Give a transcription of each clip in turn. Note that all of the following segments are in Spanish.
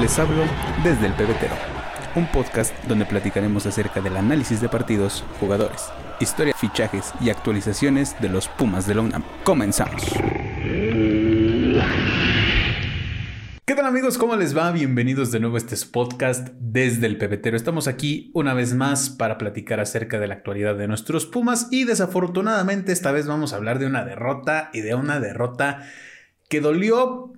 Les hablo desde el pebetero, un podcast donde platicaremos acerca del análisis de partidos, jugadores, historia, fichajes y actualizaciones de los Pumas de la UNAM. Comenzamos. ¿Qué tal amigos? ¿Cómo les va? Bienvenidos de nuevo a este podcast desde el pebetero. Estamos aquí una vez más para platicar acerca de la actualidad de nuestros Pumas y desafortunadamente esta vez vamos a hablar de una derrota y de una derrota que dolió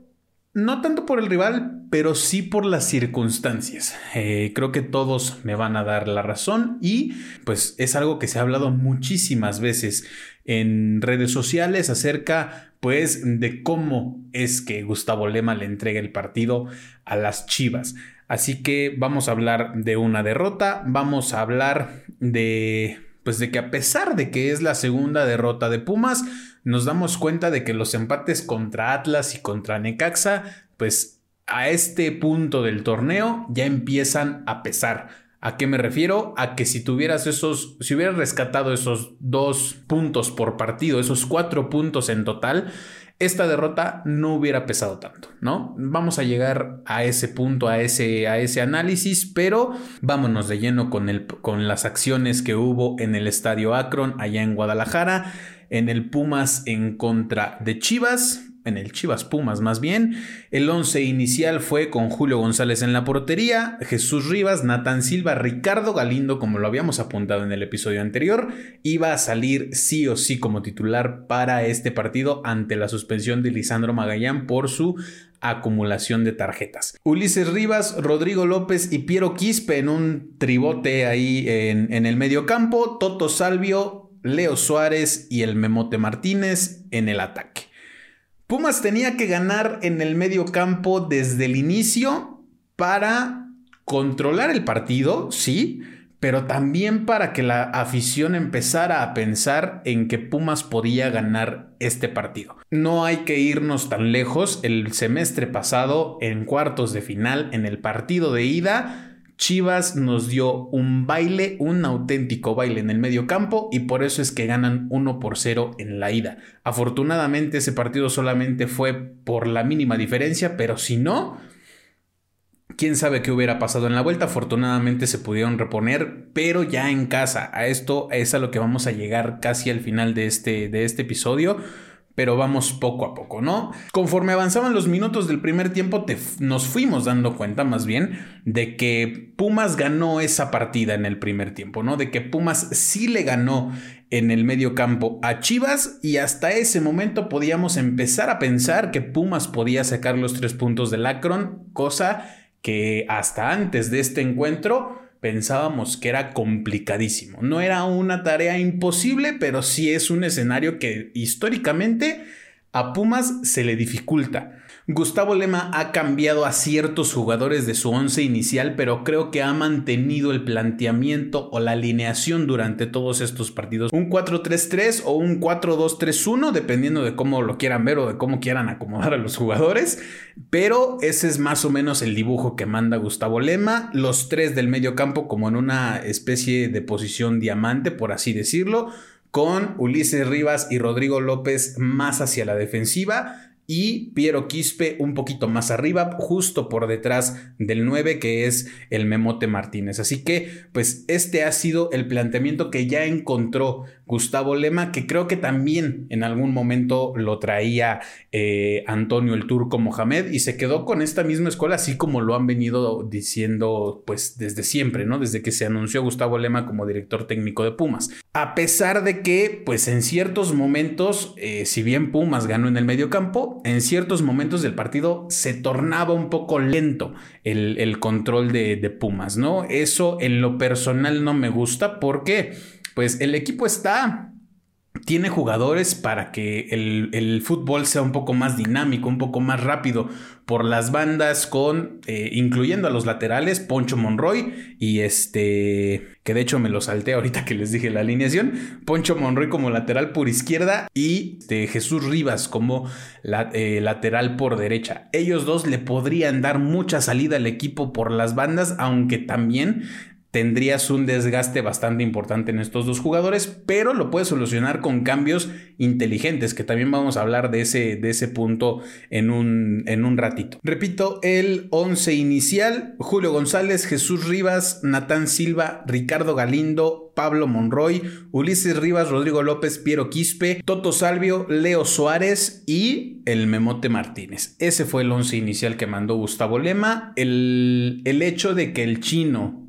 no tanto por el rival, pero sí por las circunstancias. Eh, creo que todos me van a dar la razón y pues es algo que se ha hablado muchísimas veces en redes sociales acerca pues de cómo es que Gustavo Lema le entrega el partido a las Chivas. Así que vamos a hablar de una derrota, vamos a hablar de pues de que a pesar de que es la segunda derrota de Pumas, nos damos cuenta de que los empates contra Atlas y contra Necaxa, pues a este punto del torneo ya empiezan a pesar. ¿A qué me refiero? A que si tuvieras esos, si hubieras rescatado esos dos puntos por partido, esos cuatro puntos en total, esta derrota no hubiera pesado tanto, ¿no? Vamos a llegar a ese punto, a ese, a ese análisis, pero vámonos de lleno con, el, con las acciones que hubo en el Estadio Akron, allá en Guadalajara, en el Pumas en contra de Chivas en el Chivas Pumas más bien. El 11 inicial fue con Julio González en la portería, Jesús Rivas, Natán Silva, Ricardo Galindo, como lo habíamos apuntado en el episodio anterior, iba a salir sí o sí como titular para este partido ante la suspensión de Lisandro Magallán por su acumulación de tarjetas. Ulises Rivas, Rodrigo López y Piero Quispe en un tribote ahí en, en el medio campo, Toto Salvio, Leo Suárez y el Memote Martínez en el ataque. Pumas tenía que ganar en el medio campo desde el inicio para controlar el partido, sí, pero también para que la afición empezara a pensar en que Pumas podía ganar este partido. No hay que irnos tan lejos, el semestre pasado, en cuartos de final, en el partido de ida, Chivas nos dio un baile, un auténtico baile en el medio campo y por eso es que ganan 1 por 0 en la ida. Afortunadamente ese partido solamente fue por la mínima diferencia, pero si no, quién sabe qué hubiera pasado en la vuelta. Afortunadamente se pudieron reponer, pero ya en casa. A esto es a lo que vamos a llegar casi al final de este, de este episodio pero vamos poco a poco, ¿no? Conforme avanzaban los minutos del primer tiempo, nos fuimos dando cuenta más bien de que Pumas ganó esa partida en el primer tiempo, ¿no? De que Pumas sí le ganó en el medio campo a Chivas y hasta ese momento podíamos empezar a pensar que Pumas podía sacar los tres puntos del Akron, cosa que hasta antes de este encuentro pensábamos que era complicadísimo. No era una tarea imposible, pero sí es un escenario que históricamente a Pumas se le dificulta. Gustavo Lema ha cambiado a ciertos jugadores de su once inicial, pero creo que ha mantenido el planteamiento o la alineación durante todos estos partidos. Un 4-3-3 o un 4-2-3-1, dependiendo de cómo lo quieran ver o de cómo quieran acomodar a los jugadores. Pero ese es más o menos el dibujo que manda Gustavo Lema. Los tres del medio campo como en una especie de posición diamante, por así decirlo con Ulises Rivas y Rodrigo López más hacia la defensiva y Piero Quispe un poquito más arriba, justo por detrás del 9 que es el Memote Martínez. Así que pues este ha sido el planteamiento que ya encontró Gustavo Lema, que creo que también en algún momento lo traía eh, Antonio el Turco Mohamed y se quedó con esta misma escuela, así como lo han venido diciendo pues desde siempre, ¿no? Desde que se anunció Gustavo Lema como director técnico de Pumas. A pesar de que pues en ciertos momentos, eh, si bien Pumas ganó en el medio campo, en ciertos momentos del partido se tornaba un poco lento el, control de, de Pumas, ¿no? Eso en lo personal no me gusta porque pues el equipo está tiene jugadores para que el, fútbol sea un poco más dinámico, un poco más rápido por las bandas con, eh, incluyendo a los laterales, Poncho Monroy y este, que de hecho me lo salté ahorita que les dije la alineación, Poncho Monroy como lateral por izquierda y de Jesús Rivas como eh, lateral por derecha. Ellos dos le podrían dar mucha salida al equipo por las bandas, aunque también tendrías un desgaste bastante importante en estos dos jugadores, pero lo puedes solucionar con cambios inteligentes, que también vamos a hablar de ese, de ese punto en un, en un ratito. Repito, el 11 inicial, Julio González, Jesús Rivas, Natán Silva, Ricardo Galindo, Pablo Monroy, Ulises Rivas, Rodrigo López, Piero Quispe, Toto Salvio, Leo Suárez y el Memote Martínez. Ese fue el 11 inicial que mandó Gustavo Lema. El, el hecho de que el chino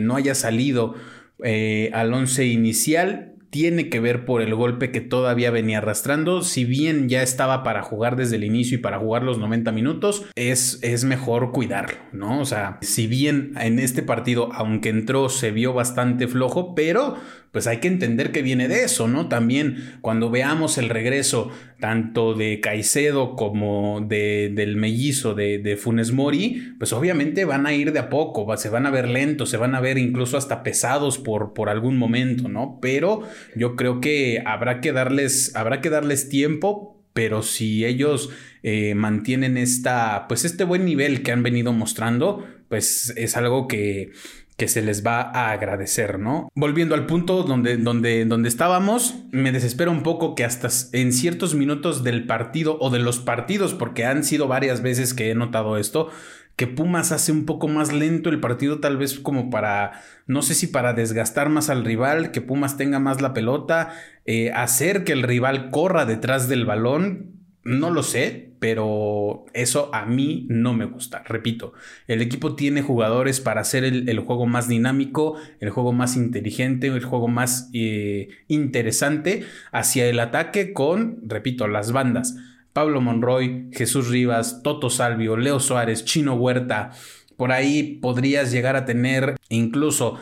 no haya salido eh, al once inicial tiene que ver por el golpe que todavía venía arrastrando. Si bien ya estaba para jugar desde el inicio y para jugar los 90 minutos, es, es mejor cuidarlo, ¿no? O sea, si bien en este partido, aunque entró, se vio bastante flojo, pero pues hay que entender que viene de eso, ¿no? También cuando veamos el regreso tanto de Caicedo como de, del mellizo de, de, Funes Mori, pues obviamente van a ir de a poco, se van a ver lentos, se van a ver incluso hasta pesados por, por algún momento, ¿no? Pero yo creo que habrá que darles, habrá que darles tiempo, pero si ellos eh, mantienen esta, pues este buen nivel que han venido mostrando, pues es algo que, que se les va a agradecer, ¿no? Volviendo al punto donde, donde, donde estábamos, me desespera un poco que hasta en ciertos minutos del partido o de los partidos, porque han sido varias veces que he notado esto, que Pumas hace un poco más lento el partido, tal vez como para, no sé si para desgastar más al rival, que Pumas tenga más la pelota, eh, hacer que el rival corra detrás del balón, no lo sé, pero eso a mí no me gusta. Repito, el equipo tiene jugadores para hacer el, juego más dinámico, el juego más inteligente, el juego más eh, interesante hacia el ataque con, repito, las bandas. Pablo Monroy, Jesús Rivas, Toto Salvio, Leo Suárez, Chino Huerta. Por ahí podrías llegar a tener incluso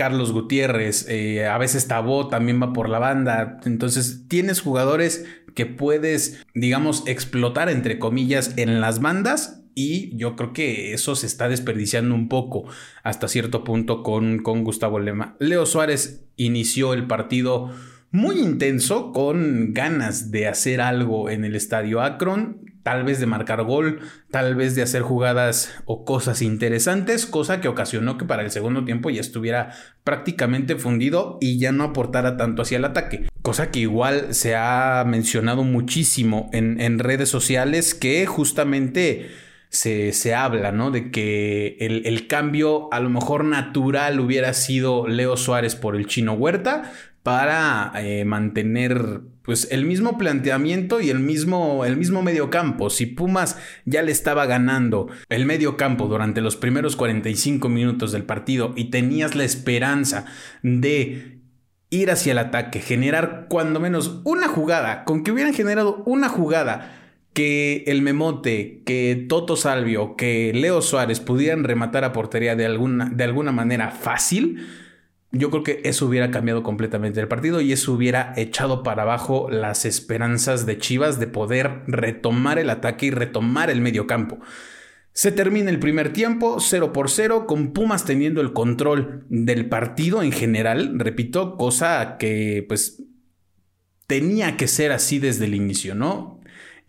Carlos Gutiérrez, eh, a veces Tabó también va por la banda. Entonces tienes jugadores que puedes, digamos, explotar entre comillas en las bandas y yo creo que eso se está desperdiciando un poco hasta cierto punto con, con Gustavo Lema. Leo Suárez inició el partido muy intenso, con ganas de hacer algo en el estadio Akron, tal vez de marcar gol, tal vez de hacer jugadas o cosas interesantes, cosa que ocasionó que para el segundo tiempo ya estuviera prácticamente fundido y ya no aportara tanto hacia el ataque. Cosa que igual se ha mencionado muchísimo en, redes sociales que justamente... Se, se, habla, ¿no? De que el, el, cambio a lo mejor natural hubiera sido Leo Suárez por el chino Huerta, para eh, mantener pues el mismo planteamiento y el mismo, el mismo medio campo. Si Pumas ya le estaba ganando el medio campo durante los primeros 45 minutos del partido y tenías la esperanza de ir hacia el ataque, generar cuando menos una jugada, con que hubieran generado una jugada que el Memote, que Toto Salvio, que Leo Suárez pudieran rematar a portería de alguna, de alguna manera fácil, yo creo que eso hubiera cambiado completamente el partido y eso hubiera echado para abajo las esperanzas de Chivas de poder retomar el ataque y retomar el medio campo. Se termina el primer tiempo 0 por 0 con Pumas teniendo el control del partido en general, repito, cosa que pues tenía que ser así desde el inicio, ¿no?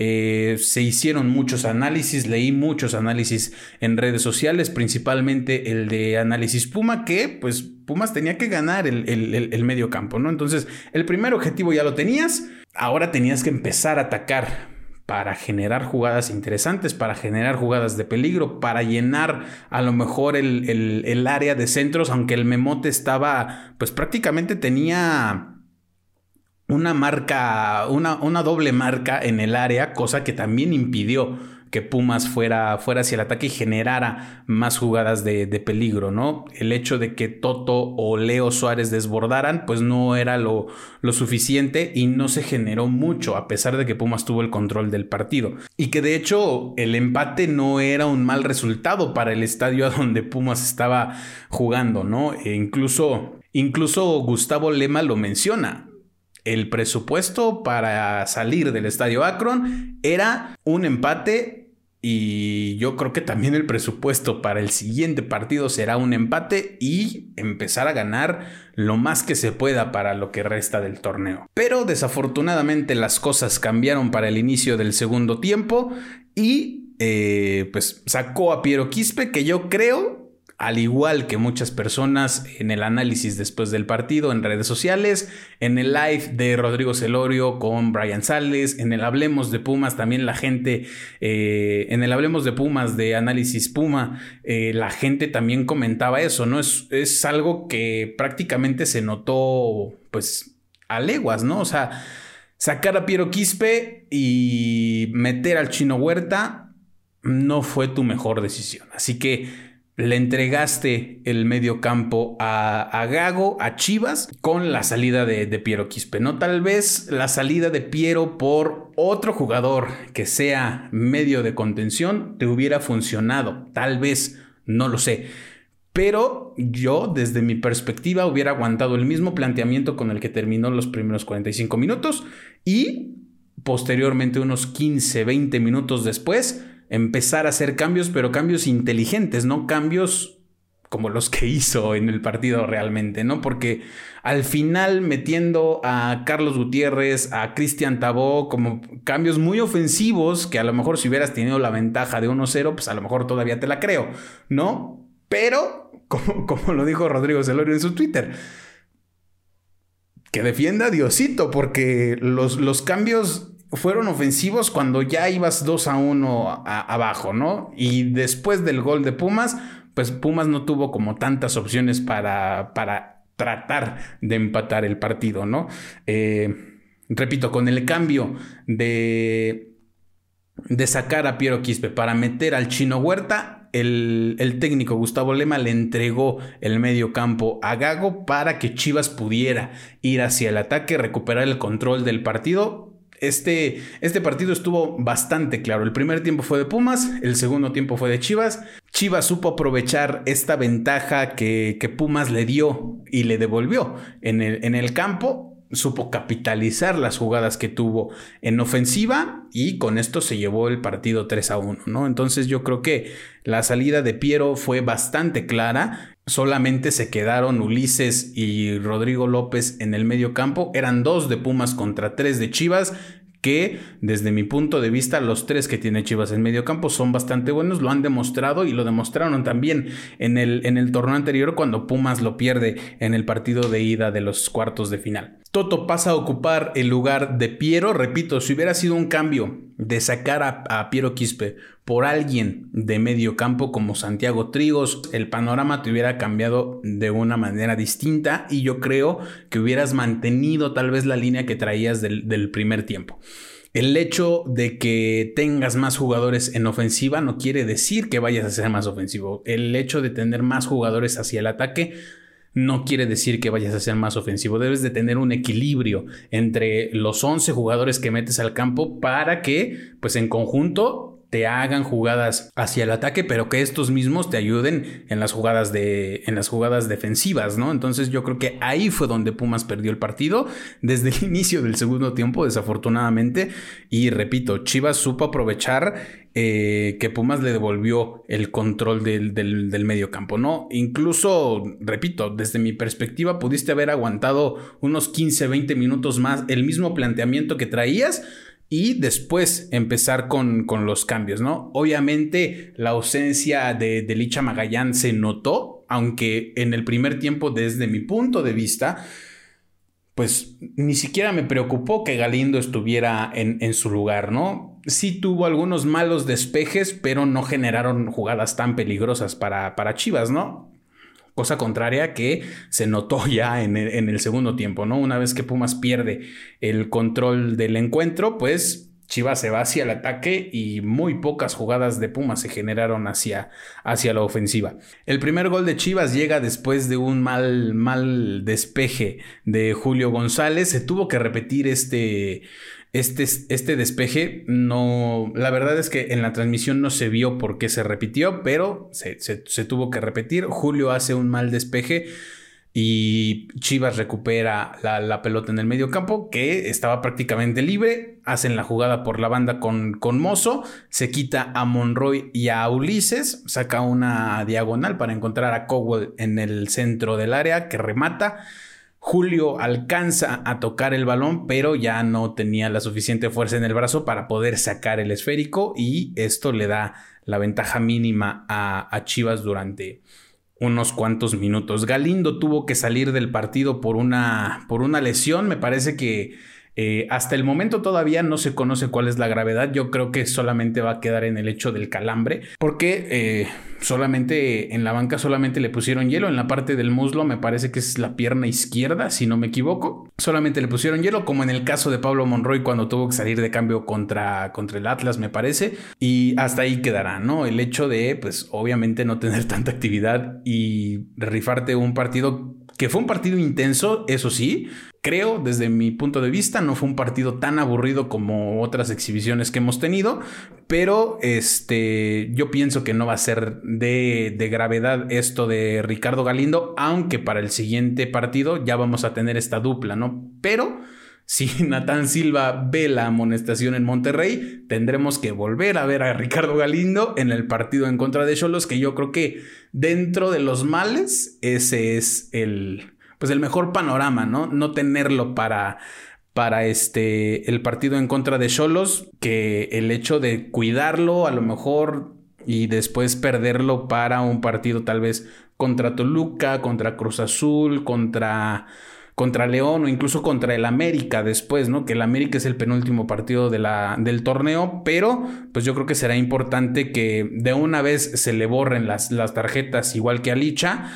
Eh, se hicieron muchos análisis, leí muchos análisis en redes sociales, principalmente el de análisis Puma, que pues Pumas tenía que ganar el, el, medio campo, ¿no? Entonces, el primer objetivo ya lo tenías, ahora tenías que empezar a atacar para generar jugadas interesantes, para generar jugadas de peligro, para llenar a lo mejor el, el área de centros, aunque el memote estaba, pues prácticamente tenía una marca, una, una, doble marca en el área, cosa que también impidió que Pumas fuera, fuera hacia el ataque y generara más jugadas de, peligro, ¿no? El hecho de que Toto o Leo Suárez desbordaran, pues no era lo, lo suficiente y no se generó mucho, a pesar de que Pumas tuvo el control del partido. Y que de hecho el empate no era un mal resultado para el estadio a donde Pumas estaba jugando, ¿no? E incluso, incluso Gustavo Lema lo menciona el presupuesto para salir del estadio Akron era un empate y yo creo que también el presupuesto para el siguiente partido será un empate y empezar a ganar lo más que se pueda para lo que resta del torneo. Pero desafortunadamente las cosas cambiaron para el inicio del segundo tiempo y eh, pues sacó a Piero Quispe que yo creo al igual que muchas personas en el análisis después del partido en redes sociales, en el live de Rodrigo Celorio con Brian Sales, en el Hablemos de Pumas, también la gente, eh, en el Hablemos de Pumas de Análisis Puma, eh, la gente también comentaba eso, ¿no? Es, es algo que prácticamente se notó, pues, a leguas, ¿no? O sea, sacar a Piero Quispe y meter al Chino Huerta no fue tu mejor decisión. Así que le entregaste el medio campo a, Gago, a Chivas, con la salida de, Piero Quispe. No tal vez la salida de Piero por otro jugador que sea medio de contención te hubiera funcionado. Tal vez, no lo sé. Pero yo, desde mi perspectiva, hubiera aguantado el mismo planteamiento con el que terminó los primeros 45 minutos y posteriormente unos 15, 20 minutos después empezar a hacer cambios, pero cambios inteligentes, no cambios como los que hizo en el partido realmente, ¿no? Porque al final metiendo a Carlos Gutiérrez, a Cristian Tabó, como cambios muy ofensivos, que a lo mejor si hubieras tenido la ventaja de 1-0, pues a lo mejor todavía te la creo, ¿no? Pero, como, como lo dijo Rodrigo Celorio en su Twitter, que defienda a Diosito, porque los, los cambios fueron ofensivos cuando ya ibas 2 a 1 abajo, ¿no? Y después del gol de Pumas, pues Pumas no tuvo como tantas opciones para, para tratar de empatar el partido, ¿no? Eh, repito, con el cambio de, de sacar a Piero Quispe para meter al chino Huerta, el, el, técnico Gustavo Lema le entregó el medio campo a Gago para que Chivas pudiera ir hacia el ataque, recuperar el control del partido este, este partido estuvo bastante claro. El primer tiempo fue de Pumas, el segundo tiempo fue de Chivas. Chivas supo aprovechar esta ventaja que, Pumas le dio y le devolvió en el, en el campo supo capitalizar las jugadas que tuvo en ofensiva y con esto se llevó el partido 3 a 1, ¿no? Entonces yo creo que la salida de Piero fue bastante clara solamente se quedaron Ulises y Rodrigo López en el medio campo. Eran dos de Pumas contra tres de Chivas que desde mi punto de vista los tres que tiene Chivas en medio campo son bastante buenos, lo han demostrado y lo demostraron también en el, en el torneo anterior cuando Pumas lo pierde en el partido de ida de los cuartos de final. Toto pasa a ocupar el lugar de Piero, repito, si hubiera sido un cambio de sacar a, Piero Quispe por alguien de medio campo como Santiago Trigos, el panorama te hubiera cambiado de una manera distinta y yo creo que hubieras mantenido tal vez la línea que traías del, del primer tiempo. El hecho de que tengas más jugadores en ofensiva no quiere decir que vayas a ser más ofensivo. El hecho de tener más jugadores hacia el ataque no quiere decir que vayas a ser más ofensivo. Debes de tener un equilibrio entre los 11 jugadores que metes al campo para que, pues en conjunto, te hagan jugadas hacia el ataque, pero que estos mismos te ayuden en las jugadas de en las jugadas defensivas, ¿no? Entonces yo creo que ahí fue donde Pumas perdió el partido desde el inicio del segundo tiempo, desafortunadamente, y repito, Chivas supo aprovechar eh, que Pumas le devolvió el control del, del, medio campo, ¿no? Incluso, repito, desde mi perspectiva, pudiste haber aguantado unos 15, 20 minutos más el mismo planteamiento que traías y después empezar con, los cambios, ¿no? Obviamente la ausencia de, de, Licha Magallán se notó, aunque en el primer tiempo, desde mi punto de vista, pues ni siquiera me preocupó que Galindo estuviera en, su lugar, ¿no? Sí tuvo algunos malos despejes, pero no generaron jugadas tan peligrosas para, para Chivas, ¿no? Cosa contraria que se notó ya en el, segundo tiempo, ¿no? Una vez que Pumas pierde el control del encuentro, pues Chivas se va hacia el ataque y muy pocas jugadas de Pumas se generaron hacia, hacia la ofensiva. El primer gol de Chivas llega después de un mal, mal despeje de Julio González. Se tuvo que repetir este, este, este despeje no, la verdad es que en la transmisión no se vio por qué se repitió, pero se, tuvo que repetir. Julio hace un mal despeje y Chivas recupera la, pelota en el medio campo, que estaba prácticamente libre. Hacen la jugada por la banda con, con Mozo, se quita a Monroy y a Ulises, saca una diagonal para encontrar a Cowell en el centro del área que remata. Julio alcanza a tocar el balón, pero ya no tenía la suficiente fuerza en el brazo para poder sacar el esférico y esto le da la ventaja mínima a, Chivas durante unos cuantos minutos. Galindo tuvo que salir del partido por una, por una lesión. Me parece que eh, hasta el momento todavía no se conoce cuál es la gravedad. Yo creo que solamente va a quedar en el hecho del calambre. Porque eh, solamente en la banca solamente le pusieron hielo. En la parte del muslo me parece que es la pierna izquierda, si no me equivoco. Solamente le pusieron hielo, como en el caso de Pablo Monroy cuando tuvo que salir de cambio contra, contra el Atlas, me parece. Y hasta ahí quedará, ¿no? El hecho de, pues, obviamente no tener tanta actividad y rifarte un partido que fue un partido intenso, eso sí, creo desde mi punto de vista, no fue un partido tan aburrido como otras exhibiciones que hemos tenido, pero este, yo pienso que no va a ser de, de gravedad esto de Ricardo Galindo, aunque para el siguiente partido ya vamos a tener esta dupla, ¿no? Pero... Si Natán Silva ve la amonestación en Monterrey, tendremos que volver a ver a Ricardo Galindo en el partido en contra de Cholos, que yo creo que dentro de los males, ese es el, pues el mejor panorama, ¿no? No tenerlo para, para este, el partido en contra de Cholos, que el hecho de cuidarlo a lo mejor y después perderlo para un partido tal vez contra Toluca, contra Cruz Azul, contra contra León o incluso contra el América después, ¿no? Que el América es el penúltimo partido de del torneo, pero pues yo creo que será importante que de una vez se le borren las, las tarjetas igual que a Licha.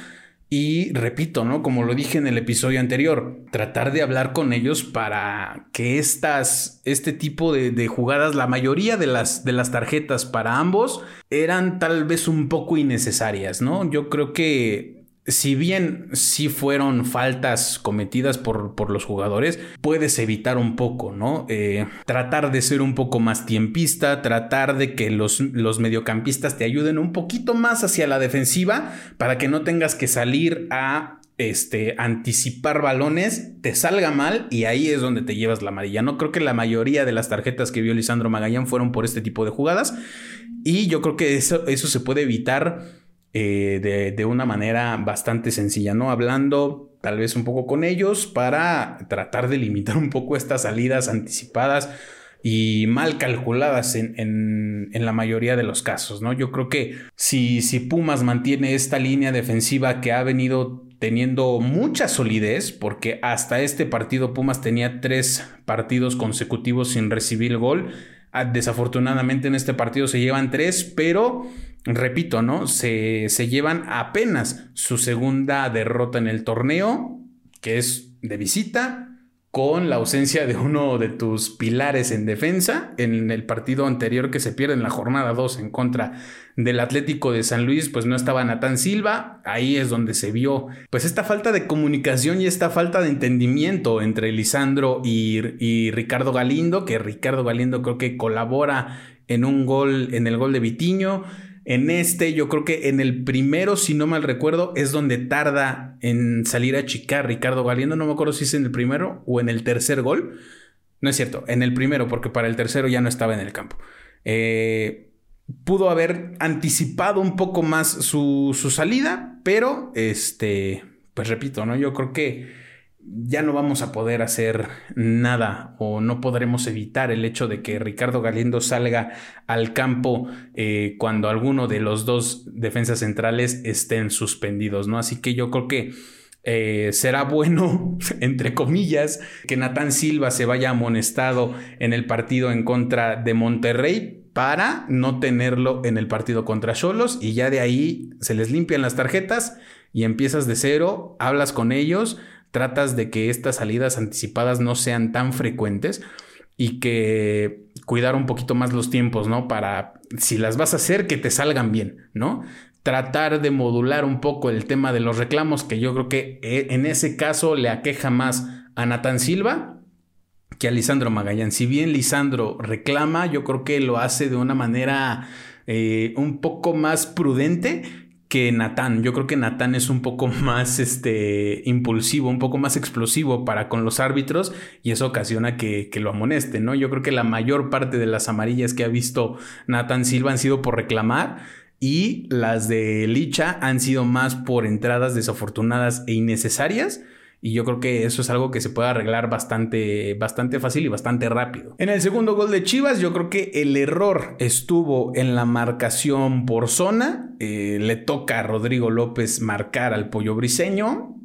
Y repito, ¿no? Como lo dije en el episodio anterior, tratar de hablar con ellos para que estas, este tipo de, de, jugadas, la mayoría de las, de las tarjetas para ambos eran tal vez un poco innecesarias, ¿no? Yo creo que si bien sí fueron faltas cometidas por, por, los jugadores, puedes evitar un poco, ¿no? Eh, tratar de ser un poco más tiempista, tratar de que los, los, mediocampistas te ayuden un poquito más hacia la defensiva para que no tengas que salir a este, anticipar balones, te salga mal y ahí es donde te llevas la amarilla. No creo que la mayoría de las tarjetas que vio Lisandro Magallán fueron por este tipo de jugadas y yo creo que eso, eso se puede evitar eh, de, una manera bastante sencilla, ¿no? Hablando tal vez un poco con ellos para tratar de limitar un poco estas salidas anticipadas y mal calculadas en, la mayoría de los casos, ¿no? Yo creo que si, si Pumas mantiene esta línea defensiva que ha venido teniendo mucha solidez, porque hasta este partido Pumas tenía tres partidos consecutivos sin recibir gol, ah, desafortunadamente en este partido se llevan tres, pero repito, ¿no? Se, se llevan apenas su segunda derrota en el torneo, que es de visita, con la ausencia de uno de tus pilares en defensa. En el partido anterior que se pierde en la jornada 2 en contra del Atlético de San Luis, pues no estaba Natán Silva, ahí es donde se vio pues esta falta de comunicación y esta falta de entendimiento entre Lisandro y, y Ricardo Galindo, que Ricardo Galindo creo que colabora en un gol, en el gol de Vitiño, en este, yo creo que en el primero, si no mal recuerdo, es donde tarda en salir a chicar Ricardo Galindo. No me acuerdo si es en el primero o en el tercer gol. No es cierto, en el primero, porque para el tercero ya no estaba en el campo. Eh, pudo haber anticipado un poco más su, su salida, pero este, pues repito, ¿no? Yo creo que ya no vamos a poder hacer nada o no podremos evitar el hecho de que Ricardo Galindo salga al campo eh, cuando alguno de los dos defensas centrales estén suspendidos, ¿no? Así que yo creo que eh, será bueno, entre comillas, que Natán Silva se vaya amonestado en el partido en contra de Monterrey para no tenerlo en el partido contra Cholos y ya de ahí se les limpian las tarjetas y empiezas de cero, hablas con ellos tratas de que estas salidas anticipadas no sean tan frecuentes y que cuidar un poquito más los tiempos, ¿no? Para, si las vas a hacer, que te salgan bien, ¿no? Tratar de modular un poco el tema de los reclamos, que yo creo que eh, en ese caso le aqueja más a Natán Silva que a Lisandro Magallán. Si bien Lisandro reclama, yo creo que lo hace de una manera eh, un poco más prudente que Natán. Yo creo que Natán es un poco más este, impulsivo, un poco más explosivo para con los árbitros y eso ocasiona que, lo amoneste, ¿no? Yo creo que la mayor parte de las amarillas que ha visto Natán Silva han sido por reclamar y las de Licha han sido más por entradas desafortunadas e innecesarias. Y yo creo que eso es algo que se puede arreglar bastante, bastante fácil y bastante rápido. En el segundo gol de Chivas, yo creo que el error estuvo en la marcación por zona. Eh, le toca a Rodrigo López marcar al pollo briseño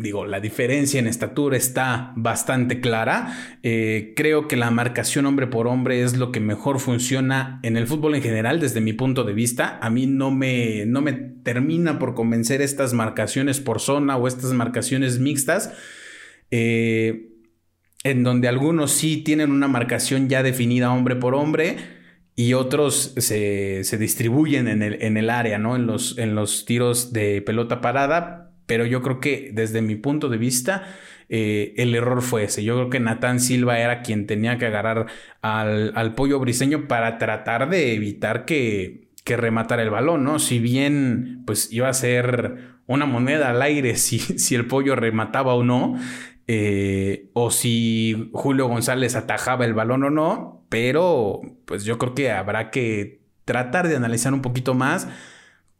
digo, la diferencia en estatura está bastante clara. Eh, creo que la marcación hombre por hombre es lo que mejor funciona en el fútbol en general, desde mi punto de vista. A mí no me, no me termina por convencer estas marcaciones por zona o estas marcaciones mixtas. Eh, en donde algunos sí tienen una marcación ya definida hombre por hombre y otros se, distribuyen en el, en el, área, ¿no? En los, en los tiros de pelota parada, pero yo creo que desde mi punto de vista, eh, el error fue ese. Yo creo que Natán Silva era quien tenía que agarrar al, pollo briseño para tratar de evitar que, que rematara el balón, ¿no? Si bien, pues iba a ser una moneda al aire si, si el pollo remataba o no, eh, o si Julio González atajaba el balón o no, pero pues yo creo que habrá que tratar de analizar un poquito más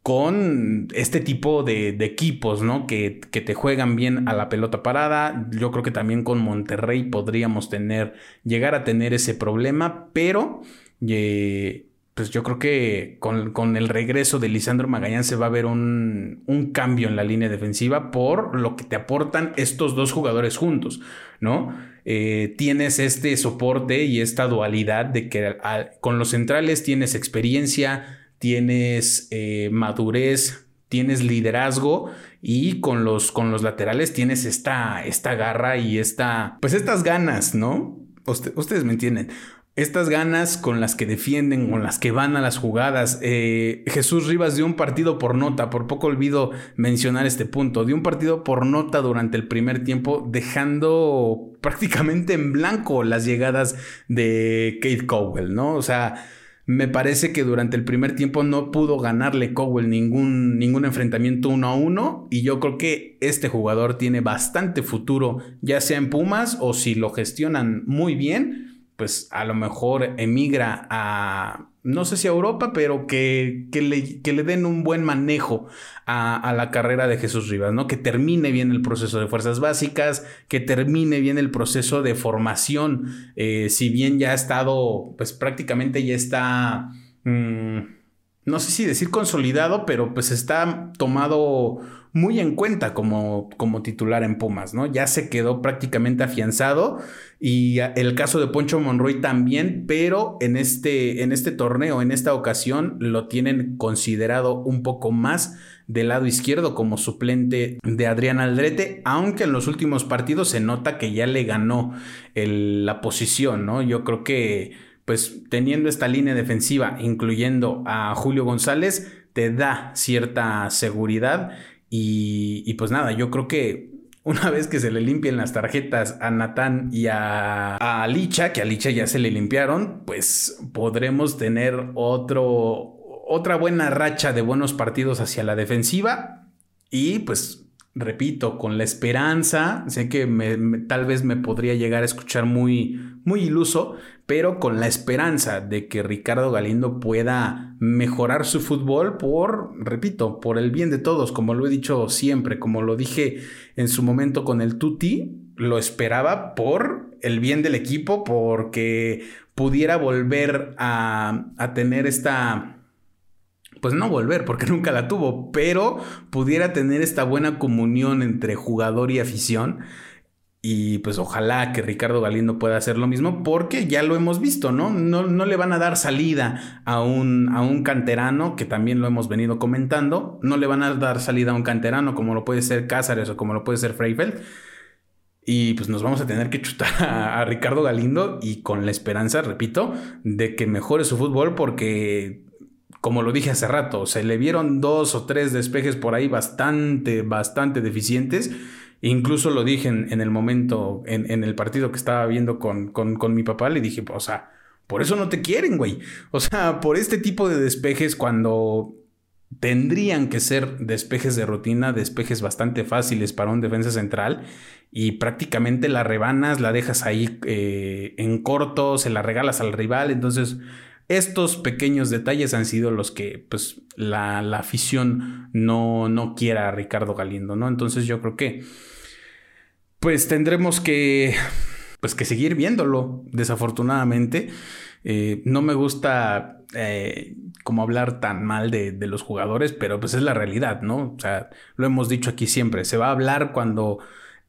con este tipo de, equipos, ¿no? Que, que, te juegan bien a la pelota parada. Yo creo que también con Monterrey podríamos tener, llegar a tener ese problema, pero eh, pues yo creo que con, el regreso de Lisandro Magallanes se va a ver un, un, cambio en la línea defensiva por lo que te aportan estos dos jugadores juntos, ¿no? Eh, tienes este soporte y esta dualidad de que con los centrales tienes experiencia, tienes eh, madurez, tienes liderazgo y con los, con los laterales tienes esta, esta garra y esta, pues estas ganas, ¿no? ustedes me entienden. Estas ganas con las que defienden, con las que van a las jugadas. Eh, Jesús Rivas dio un partido por nota, por poco olvido mencionar este punto, dio un partido por nota durante el primer tiempo, dejando prácticamente en blanco las llegadas de Kate Cowell, ¿no? O sea, me parece que durante el primer tiempo no pudo ganarle Cowell ningún, ningún enfrentamiento uno a uno. Y yo creo que este jugador tiene bastante futuro, ya sea en Pumas o si lo gestionan muy bien, pues a lo mejor emigra a, no sé si a Europa, pero que, que, le, que le, den un buen manejo a, la carrera de Jesús Rivas, ¿no? Que termine bien el proceso de fuerzas básicas, que termine bien el proceso de formación, eh, si bien ya ha estado, pues prácticamente ya está, mm, no sé si decir consolidado, pero pues está tomado muy en cuenta como, como titular en Pumas, ¿no? Ya se quedó prácticamente afianzado y el caso de Poncho Monroy también, pero en este, en este torneo, en esta ocasión, lo tienen considerado un poco más del lado izquierdo como suplente de Adrián Aldrete, aunque en los últimos partidos se nota que ya le ganó la posición, ¿no? Yo creo que pues teniendo esta línea defensiva, incluyendo a Julio González, te da cierta seguridad y, pues nada, yo creo que una vez que se le limpien las tarjetas a Natán y a, a Licha, que a Licha ya se le limpiaron, pues podremos tener otro, otra buena racha de buenos partidos hacia la defensiva. Y pues repito, con la esperanza, sé que tal vez me podría llegar a escuchar muy, muy iluso, pero con la esperanza de que Ricardo Galindo pueda mejorar su fútbol por, repito, por el bien de todos, como lo he dicho siempre, como lo dije en su momento con el Tuti, lo esperaba por el bien del equipo, porque pudiera volver a, a tener esta pues no volver, porque nunca la tuvo, pero pudiera tener esta buena comunión entre jugador y afición. Y pues ojalá que Ricardo Galindo pueda hacer lo mismo, porque ya lo hemos visto, ¿no? No, no le van a dar salida a un, a un canterano, que también lo hemos venido comentando. No le van a dar salida a un canterano como lo puede ser Cázares o como lo puede ser Freifeld. Y pues nos vamos a tener que chutar a, a, Ricardo Galindo y con la esperanza, repito, de que mejore su fútbol porque como lo dije hace rato, se le vieron dos o tres despejes por ahí bastante, bastante deficientes. Incluso lo dije en, el momento, en, el partido que estaba viendo con, con, mi papá, le dije, o sea, por eso no te quieren, güey. O sea, por este tipo de despejes cuando tendrían que ser despejes de rutina, despejes bastante fáciles para un defensa central y prácticamente la rebanas, la dejas ahí eh, en corto, se la regalas al rival, entonces estos pequeños detalles han sido los que pues la, afición no, no quiera a Ricardo Galindo, ¿no? Entonces yo creo que pues tendremos que, pues que seguir viéndolo, desafortunadamente. Eh, no me gusta eh, como hablar tan mal de, de, los jugadores, pero pues es la realidad, ¿no? O sea, lo hemos dicho aquí siempre, se va a hablar cuando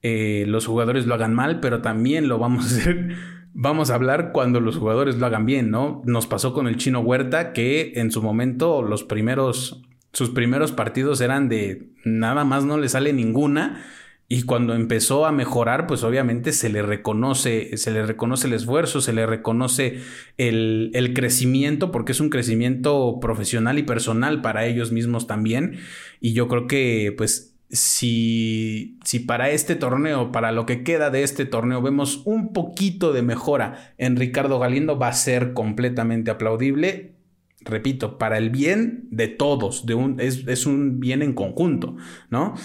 eh, los jugadores lo hagan mal, pero también lo vamos a hacer, vamos a hablar cuando los jugadores lo hagan bien, ¿no? Nos pasó con el chino Huerta que en su momento los primeros, sus primeros partidos eran de nada más no le sale ninguna y cuando empezó a mejorar, pues obviamente se le reconoce, se le reconoce el esfuerzo, se le reconoce el, el, crecimiento, porque es un crecimiento profesional y personal para ellos mismos también. Y yo creo que, pues, si, si para este torneo, para lo que queda de este torneo, vemos un poquito de mejora en Ricardo Galindo, va a ser completamente aplaudible repito, para el bien de todos, de un, es, es, un bien en conjunto, ¿no?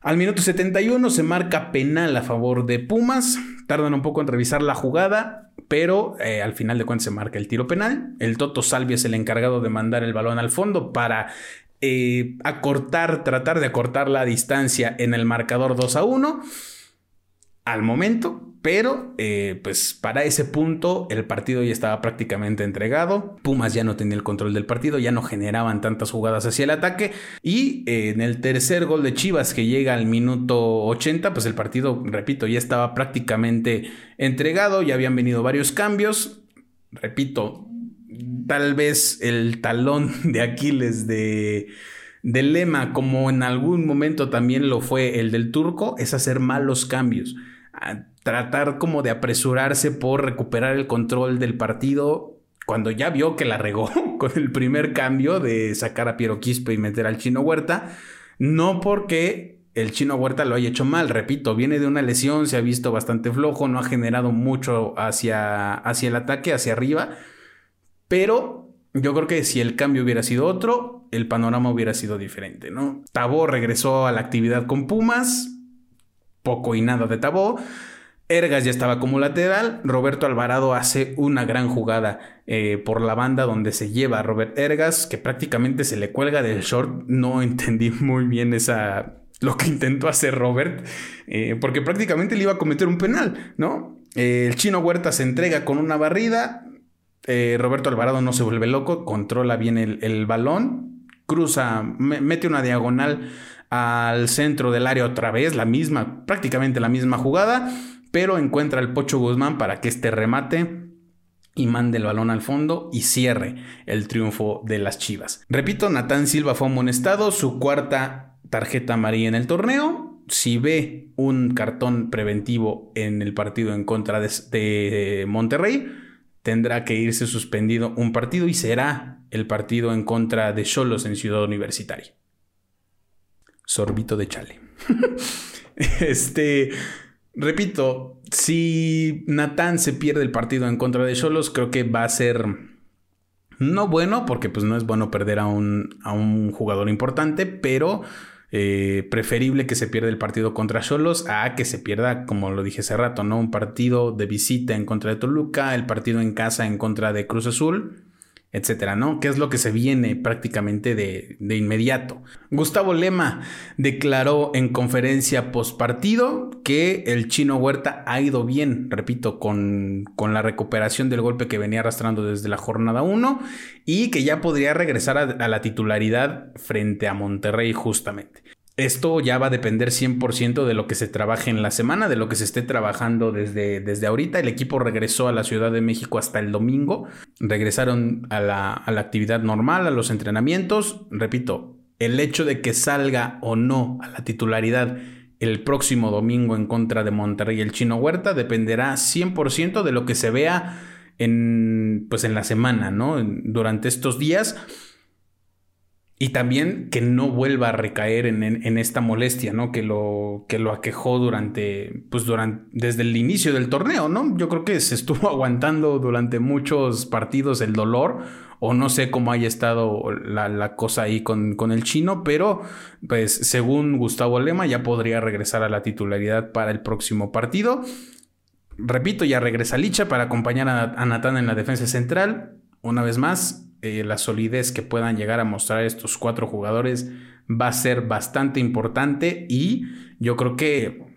Al minuto 71 se marca penal a favor de Pumas. Tardan un poco en revisar la jugada, pero eh, al final de cuentas se marca el tiro penal. El Toto Salvia es el encargado de mandar el balón al fondo para eh, acortar, tratar de acortar la distancia en el marcador 2 a 1 al momento, pero eh, pues para ese punto el partido ya estaba prácticamente entregado, Pumas ya no tenía el control del partido, ya no generaban tantas jugadas hacia el ataque y eh, en el tercer gol de Chivas que llega al minuto 80, pues el partido, repito, ya estaba prácticamente entregado, ya habían venido varios cambios, repito, tal vez el talón de Aquiles de lema, como en algún momento también lo fue el del turco, es hacer malos cambios. Tratar como de apresurarse por recuperar el control del partido cuando ya vio que la regó con el primer cambio de sacar a Piero Quispe y meter al chino Huerta, no porque el chino Huerta lo haya hecho mal, repito, viene de una lesión, se ha visto bastante flojo, no ha generado mucho hacia, hacia el ataque, hacia arriba, pero yo creo que si el cambio hubiera sido otro, el panorama hubiera sido diferente, ¿no? Tabó regresó a la actividad con Pumas, poco y nada de Tabó. Ergas ya estaba como lateral. Roberto Alvarado hace una gran jugada eh, por la banda donde se lleva a Robert Ergas, que prácticamente se le cuelga del short. No entendí muy bien esa. lo que intentó hacer Robert. Eh, porque prácticamente le iba a cometer un penal, ¿no? Eh, el chino Huerta se entrega con una barrida. Roberto Alvarado no se vuelve loco, controla bien el, balón, cruza, mete una diagonal al centro del área otra vez, la misma, prácticamente la misma jugada, pero encuentra el Pocho Guzmán para que este remate y mande el balón al fondo y cierre el triunfo de las Chivas. Repito, Natán Silva fue amonestado, su cuarta tarjeta amarilla en el torneo. Si ve un cartón preventivo en el partido en contra de Monterrey, tendrá que irse suspendido un partido y será el partido en contra de Cholos en Ciudad Universitaria sorbito de chale. este, repito, si Natán se pierde el partido en contra de Cholos, creo que va a ser no bueno, porque pues no es bueno perder a un, a un jugador importante, pero eh, preferible que se pierda el partido contra Cholos a que se pierda, como lo dije hace rato, ¿no? Un partido de visita en contra de Toluca, el partido en casa en contra de Cruz Azul etcétera, ¿no? ¿Qué es lo que se viene prácticamente de, de inmediato? Gustavo Lema declaró en conferencia postpartido que el chino Huerta ha ido bien, repito, con, con, la recuperación del golpe que venía arrastrando desde la jornada 1 y que ya podría regresar a la titularidad frente a Monterrey justamente. Esto ya va a depender 100% de lo que se trabaje en la semana, de lo que se esté trabajando desde, desde ahorita. El equipo regresó a la Ciudad de México hasta el domingo. Regresaron a la, a la actividad normal, a los entrenamientos. Repito, el hecho de que salga o no a la titularidad el próximo domingo en contra de Monterrey el Chino Huerta dependerá 100% de lo que se vea en, pues en la semana, ¿no? Durante estos días y también que no vuelva a recaer en, esta molestia, ¿no? Que lo, que lo aquejó durante, pues durante, desde el inicio del torneo, ¿no? Yo creo que se estuvo aguantando durante muchos partidos el dolor, o no sé cómo haya estado la, cosa ahí con, con, el chino, pero pues según Gustavo Lema ya podría regresar a la titularidad para el próximo partido. Repito, ya regresa Licha para acompañar a, a Natán en la defensa central. Una vez más, eh, la solidez que puedan llegar a mostrar estos cuatro jugadores va a ser bastante importante y yo creo que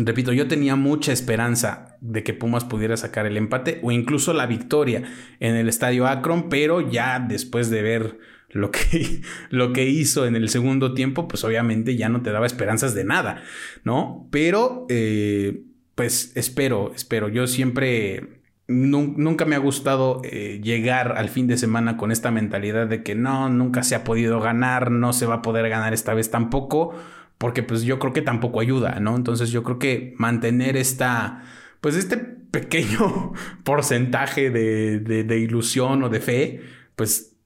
Repito, yo tenía mucha esperanza de que Pumas pudiera sacar el empate o incluso la victoria en el estadio Akron, pero ya después de ver lo que, lo que hizo en el segundo tiempo, pues obviamente ya no te daba esperanzas de nada, ¿no? Pero, eh, pues espero, espero. Yo siempre, nunca me ha gustado eh, llegar al fin de semana con esta mentalidad de que no, nunca se ha podido ganar, no se va a poder ganar esta vez tampoco porque pues yo creo que tampoco ayuda, ¿no? Entonces yo creo que mantener esta, pues este pequeño porcentaje de, de, ilusión o de fe, pues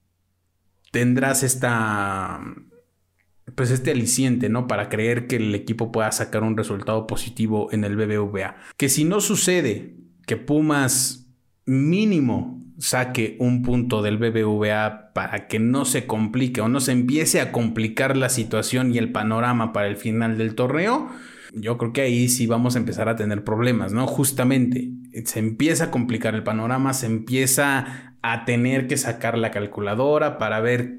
tendrás esta, pues este aliciente, ¿no? Para creer que el equipo pueda sacar un resultado positivo en el BBVA. Que si no sucede que Pumas mínimo saque un punto del BBVA para que no se complique o no se empiece a complicar la situación y el panorama para el final del torneo, yo creo que ahí sí vamos a empezar a tener problemas, ¿no? Justamente se empieza a complicar el panorama, se empieza a tener que sacar la calculadora para ver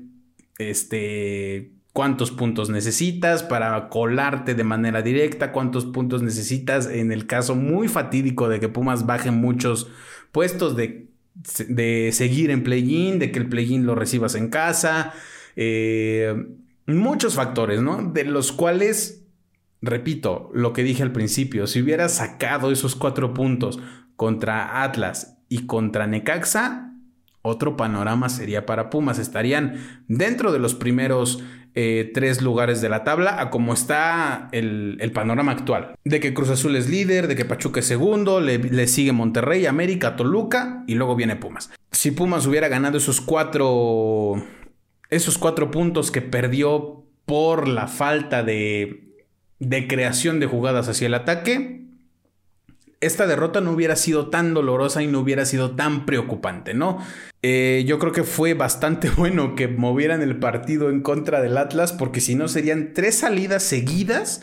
este cuántos puntos necesitas para colarte de manera directa, cuántos puntos necesitas en el caso muy fatídico de que Pumas baje muchos puestos de de seguir en play-in, de que el play-in lo recibas en casa, eh, muchos factores, ¿no? De los cuales, repito, lo que dije al principio, si hubieras sacado esos cuatro puntos contra Atlas y contra Necaxa, otro panorama sería para Pumas. Estarían dentro de los primeros eh, tres lugares de la tabla a como está el, panorama actual. De que Cruz Azul es líder, de que Pachuca es segundo, le, sigue Monterrey, América, Toluca y luego viene Pumas. Si Pumas hubiera ganado esos cuatro, esos cuatro puntos que perdió por la falta de, de creación de jugadas hacia el ataque, esta derrota no hubiera sido tan dolorosa y no hubiera sido tan preocupante, ¿no? Eh, yo creo que fue bastante bueno que movieran el partido en contra del Atlas, porque si no serían tres salidas seguidas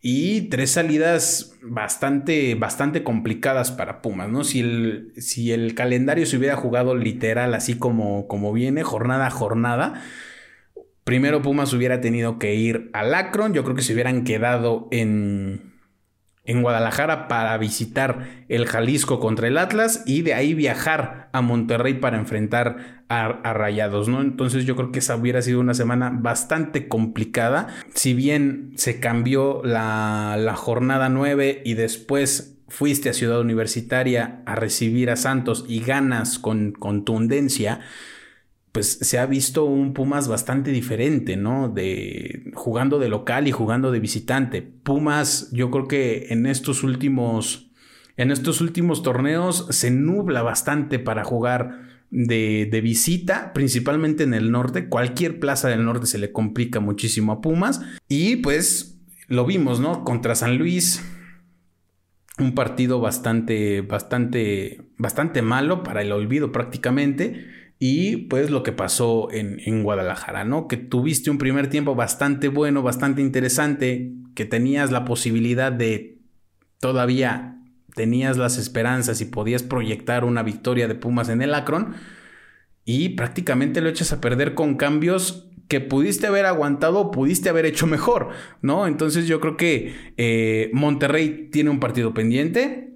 y tres salidas bastante, bastante complicadas para Pumas, ¿no? Si el, si el calendario se hubiera jugado literal así como, como viene, jornada a jornada, primero Pumas hubiera tenido que ir al Akron, yo creo que se hubieran quedado en en Guadalajara para visitar el Jalisco contra el Atlas y de ahí viajar a Monterrey para enfrentar a, Rayados, ¿no? Entonces yo creo que esa hubiera sido una semana bastante complicada. Si bien se cambió la, la jornada 9 y después fuiste a Ciudad Universitaria a recibir a Santos y ganas con contundencia, pues se ha visto un Pumas bastante diferente, ¿no? De jugando de local y jugando de visitante. Pumas, yo creo que en estos últimos en estos últimos torneos se nubla bastante para jugar de, de, visita, principalmente en el norte. Cualquier plaza del norte se le complica muchísimo a Pumas. Y pues lo vimos, ¿no? Contra San Luis. Un partido bastante, bastante, bastante malo para el olvido prácticamente y pues lo que pasó en, Guadalajara, ¿no? Que tuviste un primer tiempo bastante bueno, bastante interesante, que tenías la posibilidad de todavía tenías las esperanzas y podías proyectar una victoria de Pumas en el Akron y prácticamente lo echas a perder con cambios que pudiste haber aguantado o pudiste haber hecho mejor, ¿no? Entonces yo creo que eh, Monterrey tiene un partido pendiente,